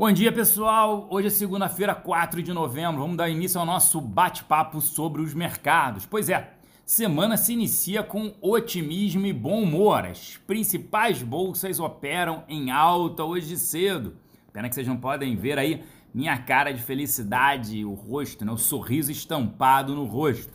Bom dia, pessoal. Hoje é segunda-feira, 4 de novembro. Vamos dar início ao nosso bate-papo sobre os mercados. Pois é, semana se inicia com otimismo e bom humor. As principais bolsas operam em alta hoje cedo. Pena que vocês não podem ver aí minha cara de felicidade, o rosto, né? o sorriso estampado no rosto.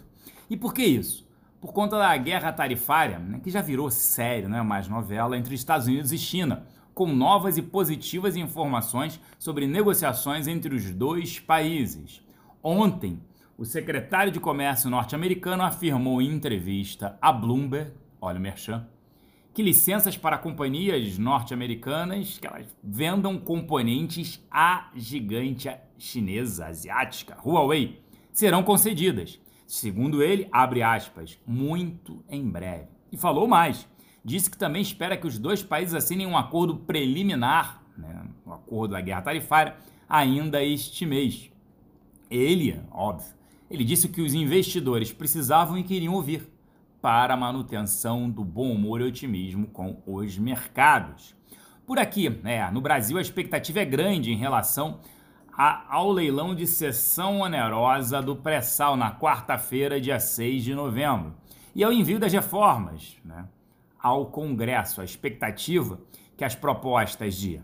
E por que isso? Por conta da guerra tarifária, né? que já virou sério, não é mais novela, entre Estados Unidos e China com novas e positivas informações sobre negociações entre os dois países. Ontem, o secretário de Comércio norte-americano afirmou em entrevista a Bloomberg, olha o merchan, que licenças para companhias norte-americanas que elas vendam componentes à gigante chinesa asiática Huawei serão concedidas. Segundo ele, abre aspas, muito em breve. E falou mais disse que também espera que os dois países assinem um acordo preliminar, né, o acordo da guerra tarifária, ainda este mês. Ele, óbvio, ele disse que os investidores precisavam e queriam ouvir para a manutenção do bom humor e otimismo com os mercados. Por aqui, né, no Brasil, a expectativa é grande em relação a, ao leilão de sessão onerosa do pré-sal na quarta-feira, dia 6 de novembro, e ao envio das reformas. Né? Ao Congresso. A expectativa que as propostas de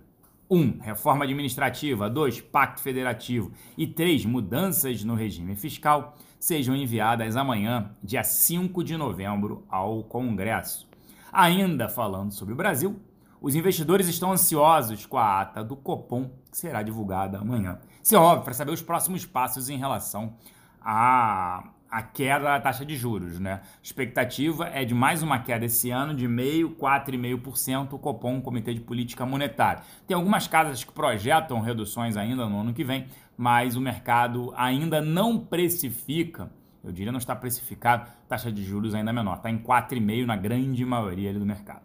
1. Um, reforma administrativa, 2. Pacto federativo e 3. Mudanças no regime fiscal sejam enviadas amanhã, dia 5 de novembro, ao Congresso. Ainda falando sobre o Brasil, os investidores estão ansiosos com a ata do Copom, que será divulgada amanhã. Isso é óbvio, para saber os próximos passos em relação a a queda da taxa de juros, né? A expectativa é de mais uma queda esse ano de meio, 4,5%, o Copom, Comitê de Política Monetária. Tem algumas casas que projetam reduções ainda no ano que vem, mas o mercado ainda não precifica, eu diria não está precificado, taxa de juros ainda menor, está em 4,5% na grande maioria do mercado.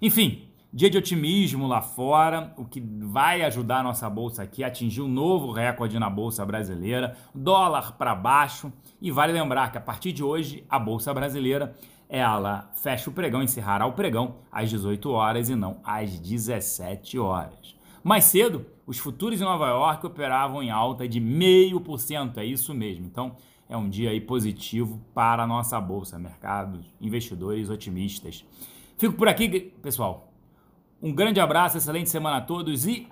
Enfim, Dia de otimismo lá fora, o que vai ajudar a nossa bolsa aqui a atingir um novo recorde na bolsa brasileira, dólar para baixo. E vale lembrar que a partir de hoje a bolsa brasileira ela fecha o pregão, encerrará o pregão às 18 horas e não às 17 horas. Mais cedo, os futuros em Nova York operavam em alta de 0,5%, é isso mesmo. Então, é um dia aí positivo para a nossa bolsa, mercados, investidores otimistas. Fico por aqui, pessoal. Um grande abraço, excelente semana a todos e